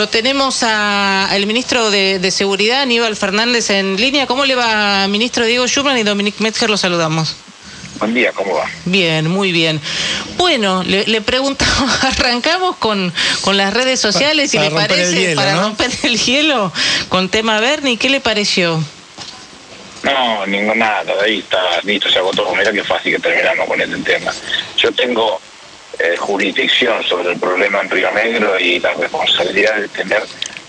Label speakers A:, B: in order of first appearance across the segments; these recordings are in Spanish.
A: Lo tenemos al ministro de, Seguridad, Aníbal Fernández, en línea. ¿Cómo le va, ministro Diego Schumann y Dominic Metzger? Lo saludamos.
B: Buen día, ¿cómo va?
A: Bien, muy bien. Bueno, le, preguntamos, arrancamos con, con las redes sociales, y le parece, para romper el hielo, con tema Bernie, ¿qué le pareció?
B: No, ningún nada, ahí está, listo, se agotó. Mira qué fácil que terminamos con este tema. Yo tengo eh, jurisdicción sobre el problema en Río Negro y la responsabilidad de tener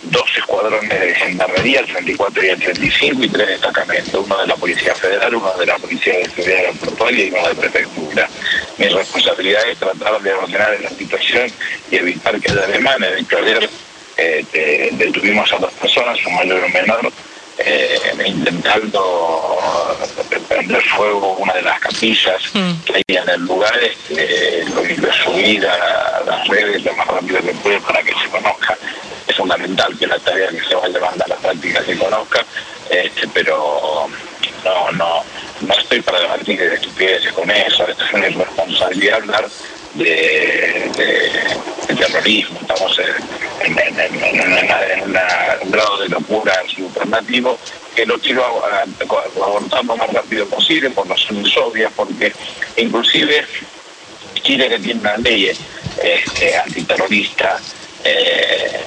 B: dos escuadrones de gendarmería, el 34 y el 35, y tres destacamentos, uno de la Policía Federal, uno de la Policía de Seguridad Aeroportuaria y uno de Prefectura. Mi responsabilidad es tratar de ordenar la situación y evitar que haya demanes. De hecho, ayer eh, detuvimos a dos personas, un mayor y un menor, eh, intentando prender fuego una de las capillas mm. que hay en el lugar, este, lo quiero subir a las redes lo más rápido que puede para que se conozca. Es fundamental que la tarea que se vaya a a la práctica se conozca, este, pero no, no, no estoy para debatir de estupideces con eso, esto es una irresponsabilidad hablar de, terrorismo, estamos en, un grado de locura superlativo que lo quiero abortar lo más rápido posible por razones obvias, porque inclusive Chile que tiene una ley este, antiterrorista eh,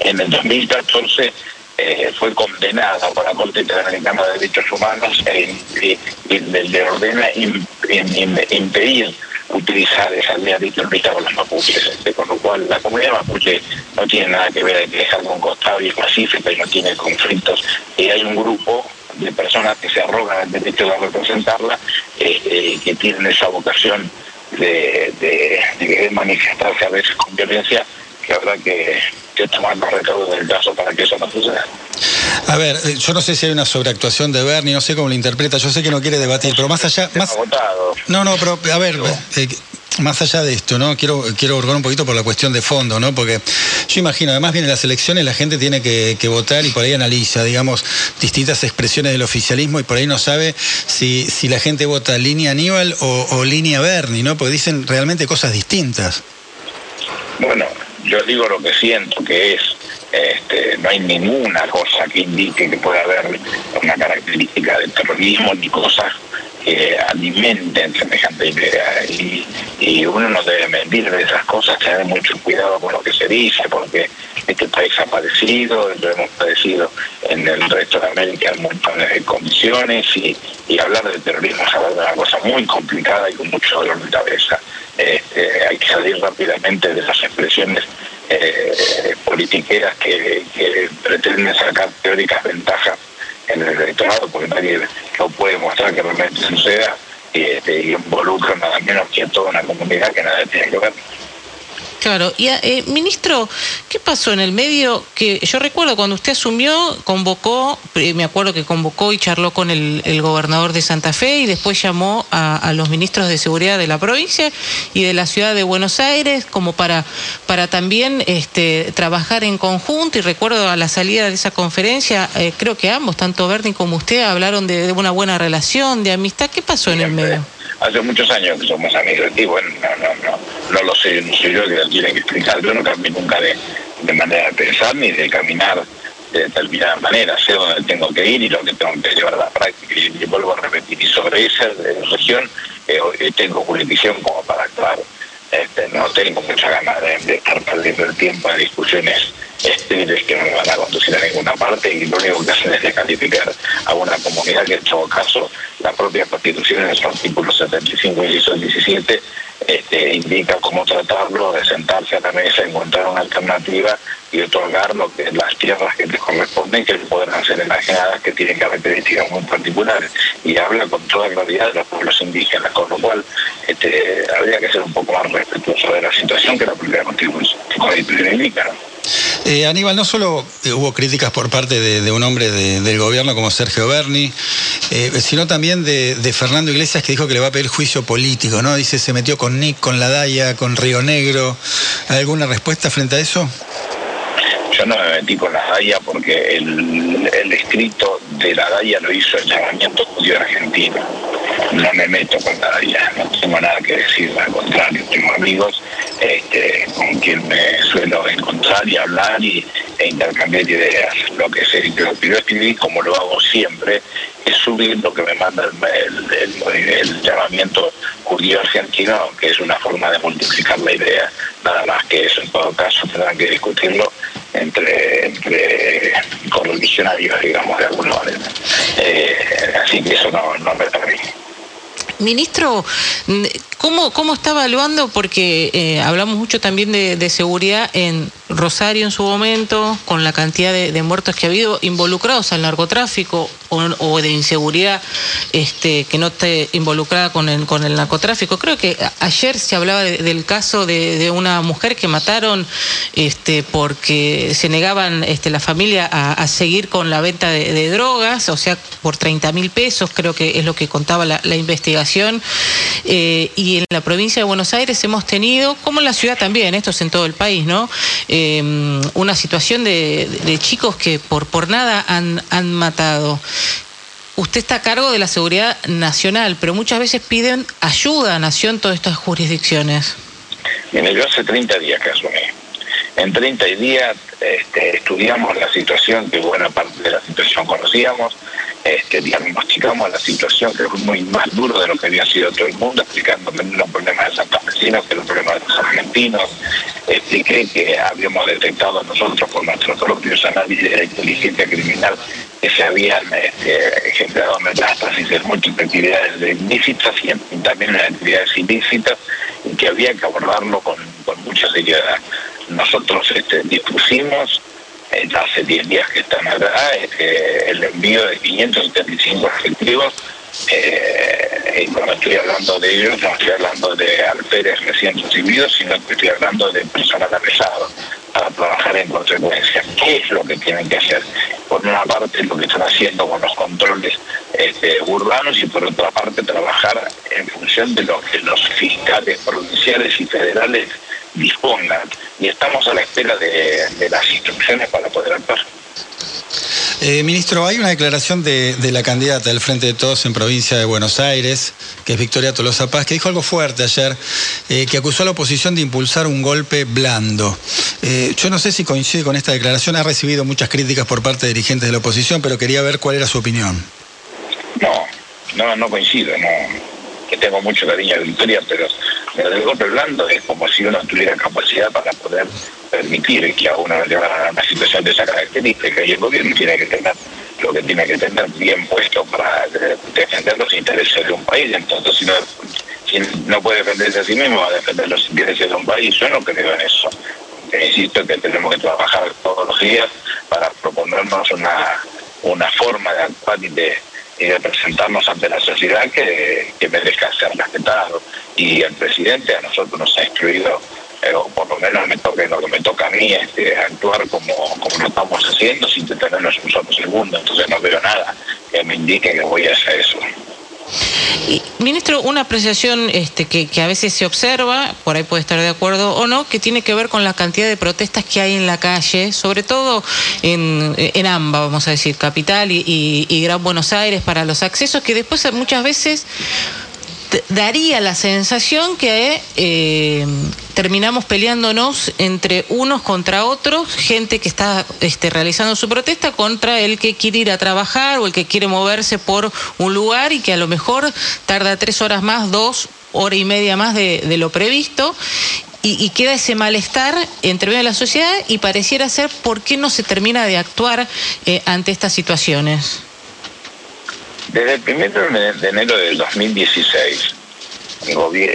B: en el 2014 eh, fue condenada por la Corte Interamericana de Derechos Humanos y, le ordena impedir utilizar esa línea terrorista con los mapuches, este, con lo cual la comunidad mapuche no tiene nada que ver, que es algo un costado y es pacífica y no tiene conflictos. Y hay un grupo de personas que se arrogan el derecho de representarla, eh, que tienen esa vocación de, de, manifestarse a veces con violencia, que habrá que, que tomar los recaudos del caso para que eso no suceda.
C: A ver, eh, yo no sé si hay una sobreactuación de Bernie, no sé cómo lo interpreta, yo sé que no quiere debatir, pero más allá... Más... No, no, pero a ver, eh, más allá de esto, ¿no? Quiero, quiero un poquito por la cuestión de fondo, ¿no? Porque yo imagino, además vienen las elecciones, la gente tiene que, votar y por ahí analiza, digamos, distintas expresiones del oficialismo y por ahí no sabe si, si la gente vota línea Aníbal o, o línea Bernie, ¿no? Porque dicen realmente cosas distintas.
B: Bueno, yo digo lo que siento, que es este, no hay ninguna cosa que indique que pueda haber una característica de terrorismo ni cosas que alimenten semejante idea. Y, uno no debe mentir de esas cosas, tener mucho cuidado con lo que se dice, porque este país ha padecido, lo hemos padecido en el resto de América en montones de condiciones, y, hablar de terrorismo es hablar de una cosa muy complicada y con mucho dolor de cabeza. Este, hay que salir rápidamente de las expresiones eh, politiqueras que, pretenden sacar teóricas ventajas en el electorado, porque nadie lo puede mostrar que realmente suceda y, este, y involucra nada menos que a toda una comunidad que nada tiene que ver.
A: Claro, y eh, ministro, ¿qué pasó en el medio? Que yo recuerdo cuando usted asumió, convocó, eh, me acuerdo que convocó y charló con el, gobernador de Santa Fe y después llamó a, los ministros de seguridad de la provincia y de la ciudad de Buenos Aires como para, para también este, trabajar en conjunto. Y recuerdo a la salida de esa conferencia, eh, creo que ambos, tanto Bernie como usted, hablaron de, una buena relación, de amistad. ¿Qué pasó en el medio?
B: hace muchos años que somos amigos y bueno, no, no, no, no lo sé, no soy yo que lo tiene que explicar, yo no cambié nunca de, manera de pensar ni de caminar de determinada manera, sé dónde tengo que ir y lo que tengo que llevar a la práctica. Y, vuelvo a repetir, y sobre esa región eh, tengo jurisdicción como para actuar, este, no tengo mucha ganas de, estar perdiendo el tiempo en discusiones estériles que no me van a conducir a ninguna parte y lo único que hacen es descalificar a una comunidad que en todo caso la propia constitución en su artículo 75 y 17 indica cómo tratarlo, de sentarse a la mesa, encontrar una alternativa y otorgar lo que las tierras que les corresponden, que podrán ser enajenadas, que tienen características muy particulares. Y habla con toda claridad de los pueblos indígenas, con lo cual este, habría que ser un poco más respetuoso de la situación que la propia constitución indica.
C: Eh, Aníbal, no solo eh, hubo críticas por parte de, un hombre del gobierno como Sergio Berni, eh, sino también de, Fernando Iglesias que dijo que le va a pedir juicio político, ¿no? Dice, se metió con Nick, con La Daya, con Río Negro. ¿Hay alguna respuesta frente a eso?
B: Yo no me metí con La Daya porque el, escrito de La Daya lo hizo el llamamiento judío argentino. No me meto con nadie, no tengo nada que decir, al contrario, tengo amigos este, con quien me suelo encontrar y hablar y, e intercambiar ideas. Lo que, sé, lo que yo escribí, como lo hago siempre, es subir lo que me manda el, llamamiento judío argentino, que es una forma de multiplicar la idea, nada más que eso. En todo caso, tendrán que discutirlo entre, entre correligionarios, digamos, de alguna manera. Eh, así que eso no, no me permite.
A: Ministro, ¿cómo, ¿cómo está evaluando? Porque eh, hablamos mucho también de, seguridad en Rosario en su momento, con la cantidad de, muertos que ha habido involucrados al narcotráfico o, de inseguridad este, que no esté involucrada con el, con el narcotráfico. Creo que ayer se hablaba del caso de, una mujer que mataron este, porque se negaban este, la familia a, seguir con la venta de, drogas, o sea, por 30 mil pesos, creo que es lo que contaba la, investigación. Eh, y en la provincia de Buenos Aires hemos tenido, como en la ciudad también, esto es en todo el país, ¿no? Eh, una situación de, chicos que por, por nada han, han matado usted está a cargo de la seguridad nacional, pero muchas veces piden ayuda a Nación todas estas jurisdicciones.
B: Mire, yo hace 30 días que asumí. En 30 días este, estudiamos la situación, que buena parte de la situación conocíamos, este, diagnosticamos la situación que es muy más duro de lo que había sido todo el mundo, explicando los problemas de Santa Vecinos, que los problemas de los argentinos, expliqué que habíamos detectado nosotros con nuestros propios análisis de inteligencia criminal que se habían este, generado metástasis en múltiples actividades ilícitas y también en actividades ilícitas y que había que abordarlo con, mucha seriedad. Nosotros este, dispusimos hace 10 días que están acá este, el envío de 575 efectivos eh, y cuando estoy hablando de ellos no estoy hablando de alférez recién recibidos, sino que estoy hablando de personal pesado para trabajar en consecuencia. ¿Qué es lo que tienen que hacer? Por una parte, lo que están haciendo con los controles este, urbanos y por otra parte, trabajar en función de lo que los fiscales provinciales y federales dispongan. Y estamos a la espera de, de las instrucciones para poder actuar.
C: Eh, ministro, hay una declaración de, la candidata del Frente de Todos en provincia de Buenos Aires, que es Victoria Tolosa Paz, que dijo algo fuerte ayer, eh, que acusó a la oposición de impulsar un golpe blando. Eh, yo no sé si coincide con esta declaración, ha recibido muchas críticas por parte de dirigentes de la oposición, pero quería ver cuál era su opinión.
B: No, no, no coincido, no, que tengo mucho cariño a Victoria, pero el golpe blando es como si uno tuviera capacidad para poder permitir que a uno le a una situación de esa característica y el gobierno tiene que tener lo que tiene que tener bien puesto para defender los intereses de un país. Entonces, si no, no puede defenderse a sí mismo, va a defender los intereses de un país. Yo no creo en eso. Insisto que tenemos que trabajar todos los días para proponernos una, una forma de actuar y de, presentarnos ante la sociedad que, que merezca ser respetado. Y el presidente a nosotros nos ha instruido o por lo menos me toque lo que me toca a mí este, actuar como, como lo estamos haciendo sin detenernos un solo segundo, entonces no veo nada que me indique que voy a hacer eso.
A: Ministro, una apreciación este, que, a veces se observa, por ahí puede estar de acuerdo o no, que tiene que ver con la cantidad de protestas que hay en la calle, sobre todo en, en AMBA, vamos a decir, Capital y, y Gran Buenos Aires, para los accesos, que después muchas veces daría la sensación que eh, terminamos peleándonos entre unos contra otros, gente que está este, realizando su protesta contra el que quiere ir a trabajar o el que quiere moverse por un lugar y que a lo mejor tarda tres horas más, dos horas y media más de, lo previsto. Y, queda ese malestar entre medio de la sociedad y pareciera ser por qué no se termina de actuar eh, ante estas situaciones.
B: Desde el primero de enero del 2016,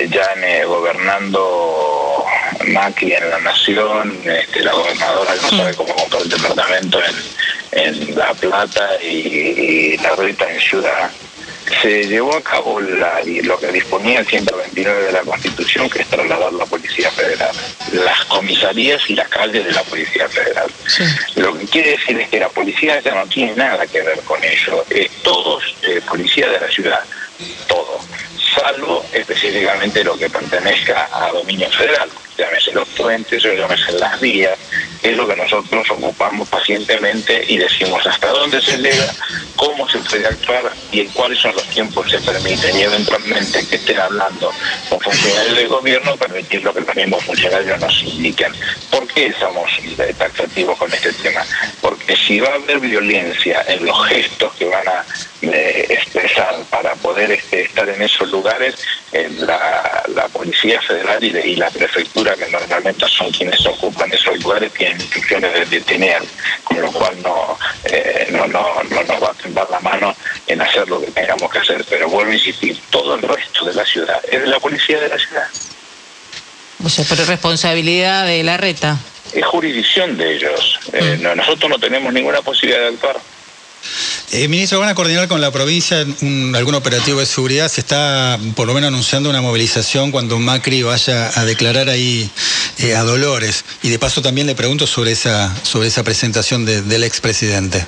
B: ya eh, gobernando Macri en la Nación, este, la gobernadora no sabe cómo comprar el departamento en, La Plata y, la Rita en Ciudad, se llevó a cabo lo que disponía el 129 de la Constitución, que es trasladar la Policía Federal, las comisarías y las calles de la Policía Federal. Lo que quiere decir es que la policía ya no tiene nada que ver con ello, es todos eh, policía de la ciudad, todo, salvo específicamente lo que pertenezca a dominio federal, llámese los puentes o llámese las vías, es lo que nosotros ocupamos pacientemente y decimos hasta dónde se llega, cómo se puede actuar y cuáles son los tiempos que se permiten, y eventualmente que estén hablando con funcionarios del gobierno, permitirlo que los mismos funcionarios nos indiquen. ¿Por qué somos taxativos con este tema? Porque si va a haber violencia en los gestos que van a eh, expresar para poder este, estar en esos lugares, eh, la, Policía Federal y, la Prefectura, que normalmente son quienes ocupan esos lugares, tienen instrucciones de detener, con lo cual no, eh, no, no, no nos va a temblar la mano en hacer lo que tengamos que hacer. Pero vuelvo a insistir, todo el resto de la ciudad es de la Policía de la ciudad.
A: O sea, pero responsabilidad de la reta.
B: Es jurisdicción de ellos. Mm. nosotros no tenemos ninguna posibilidad de actuar.
C: Eh, ministro, ¿van a coordinar con la provincia algún operativo de seguridad? Se está por lo menos anunciando una movilización cuando Macri vaya a declarar ahí eh, a Dolores. Y de paso también le pregunto sobre esa, sobre esa presentación del expresidente.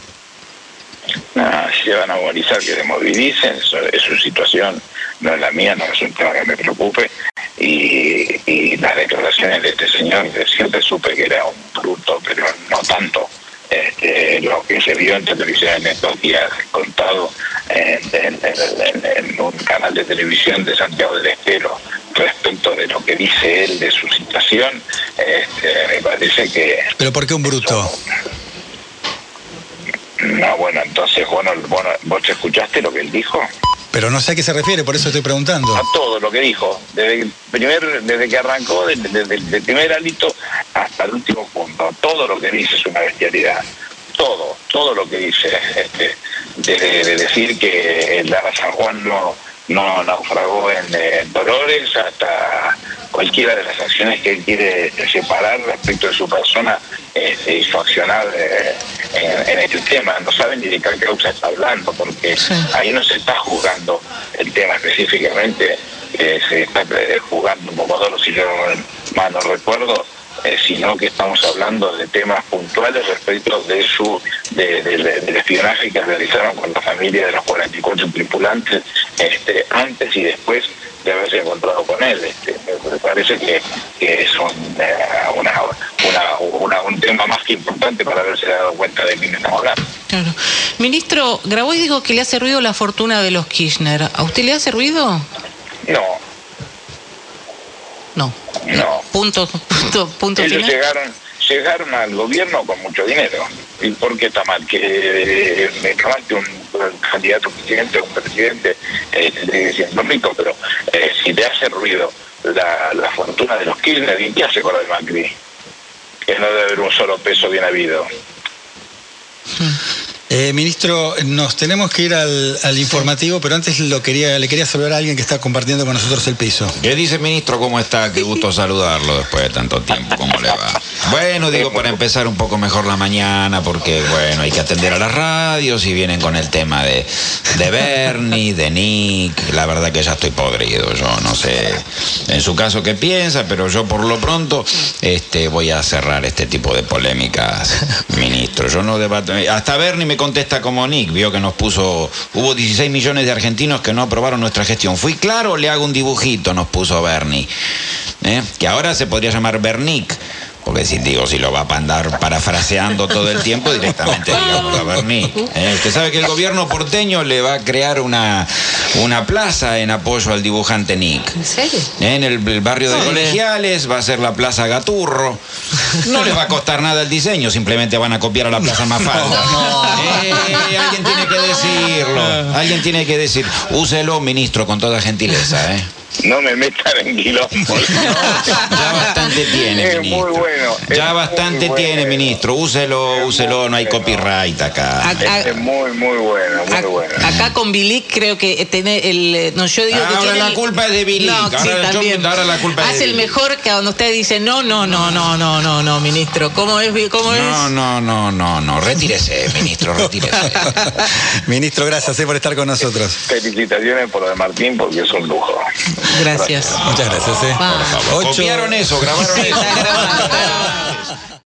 B: No, si van a movilizar, que se movilicen, es su situación, no es la mía, no es un tema que me preocupe. Y, y las declaraciones de este señor, siempre supe que era un bruto, pero no tanto este, lo que se vio en televisión en estos días contado en, un canal de televisión de Santiago del Estero respecto de lo que dice él de su situación, este, me parece que...
C: ¿Pero por qué un bruto?
B: no, bueno, entonces, bueno, bueno, ¿vos escuchaste lo que él dijo?
C: Pero no sé a qué se refiere, por eso estoy preguntando.
B: A todo lo que dijo, desde, primer, desde que arrancó, desde, el primer alito hasta el último punto. Todo lo que dice es una bestialidad. Todo, todo lo que dice. Este, desde decir que el Lara San Juan no, no naufragó en, Dolores hasta cualquiera de las acciones que él quiere separar respecto de su persona este, y su accionar eh, en, este tema. No saben ni de qué causa está hablando, porque ahí no se está jugando el tema específicamente, eh, se está eh, jugando un poco si yo mal no recuerdo, sino que estamos hablando de temas puntuales respecto de su del espionaje que realizaron con la familia de los 44 tripulantes este, antes y después de haberse encontrado con él. Este, me parece que, es un, un tema más que importante para haberse dado cuenta de quién estamos hablando.
A: Claro. Ministro, Grabois dijo que le hace ruido la fortuna de los Kirchner. ¿A usted le hace ruido?
B: No.
A: No.
B: No.
A: Punto, punto, punto
B: Ellos llegaron llegaron al gobierno con mucho dinero. ¿Y por qué está mal? Que me está que un, candidato presidente un presidente eh, siendo rico, pero eh, si le hace ruido la, fortuna de los Kirchner, ¿y qué hace con la de Macri? Que no debe haber un solo peso bien habido.
C: Eh, ministro, nos tenemos que ir al, informativo, pero antes lo quería, le quería saludar a alguien que está compartiendo con nosotros el piso.
D: ¿Qué dice, ministro? ¿Cómo está? Qué gusto saludarlo después de tanto tiempo. ¿Cómo le va? Bueno, digo, para empezar un poco mejor la mañana, porque, bueno, hay que atender a las radios y vienen con el tema de, de Bernie, de Nick. La verdad que ya estoy podrido. Yo no sé en su caso qué piensa, pero yo por lo pronto este, voy a cerrar este tipo de polémicas, ministro. Yo no debato. Hasta Bernie me contesta como Nick, vio que nos puso, hubo 16 millones de argentinos que no aprobaron nuestra gestión. Fui claro, le hago un dibujito, nos puso Bernie, ¿eh? que ahora se podría llamar Bernick porque si digo, si lo va a andar parafraseando todo el tiempo, directamente digamos a Berni. ¿eh? usted sabe que el gobierno porteño le va a crear una, una plaza en apoyo al dibujante Nick.
A: ¿En serio?
D: En el, barrio de Colegiales va a ser la Plaza Gaturro. No les va a costar nada el diseño, simplemente van a copiar a la Plaza Mafalda. Eh, alguien tiene que decirlo. Alguien tiene que decir, úselo, ministro, con toda gentileza. ¿eh?
B: No me metan en quilombo.
D: ya bastante tiene,
B: es Muy bueno.
D: Ya bastante tiene, ministro. Úselo, úselo, no hay copyright acá.
B: es muy, muy bueno, muy bueno.
A: Acá con Bilic creo que tiene el... No, yo digo
D: ahora la culpa es de Bilic. No, ahora,
A: sí, también.
D: ahora la culpa
A: Hace
D: es
A: de el mejor que cuando usted dice no, no, no, no, no, no, no, ministro. ¿Cómo es? ¿Cómo
D: no, es? No, no, no, no. Retírese, ministro, retírese.
C: ministro, gracias eh, por estar con nosotros.
B: Felicitaciones por lo de Martín porque es un lujo.
A: Gracias.
C: Muchas gracias. ¿eh?
D: Por favor. Copiaron eso, grabaron eso.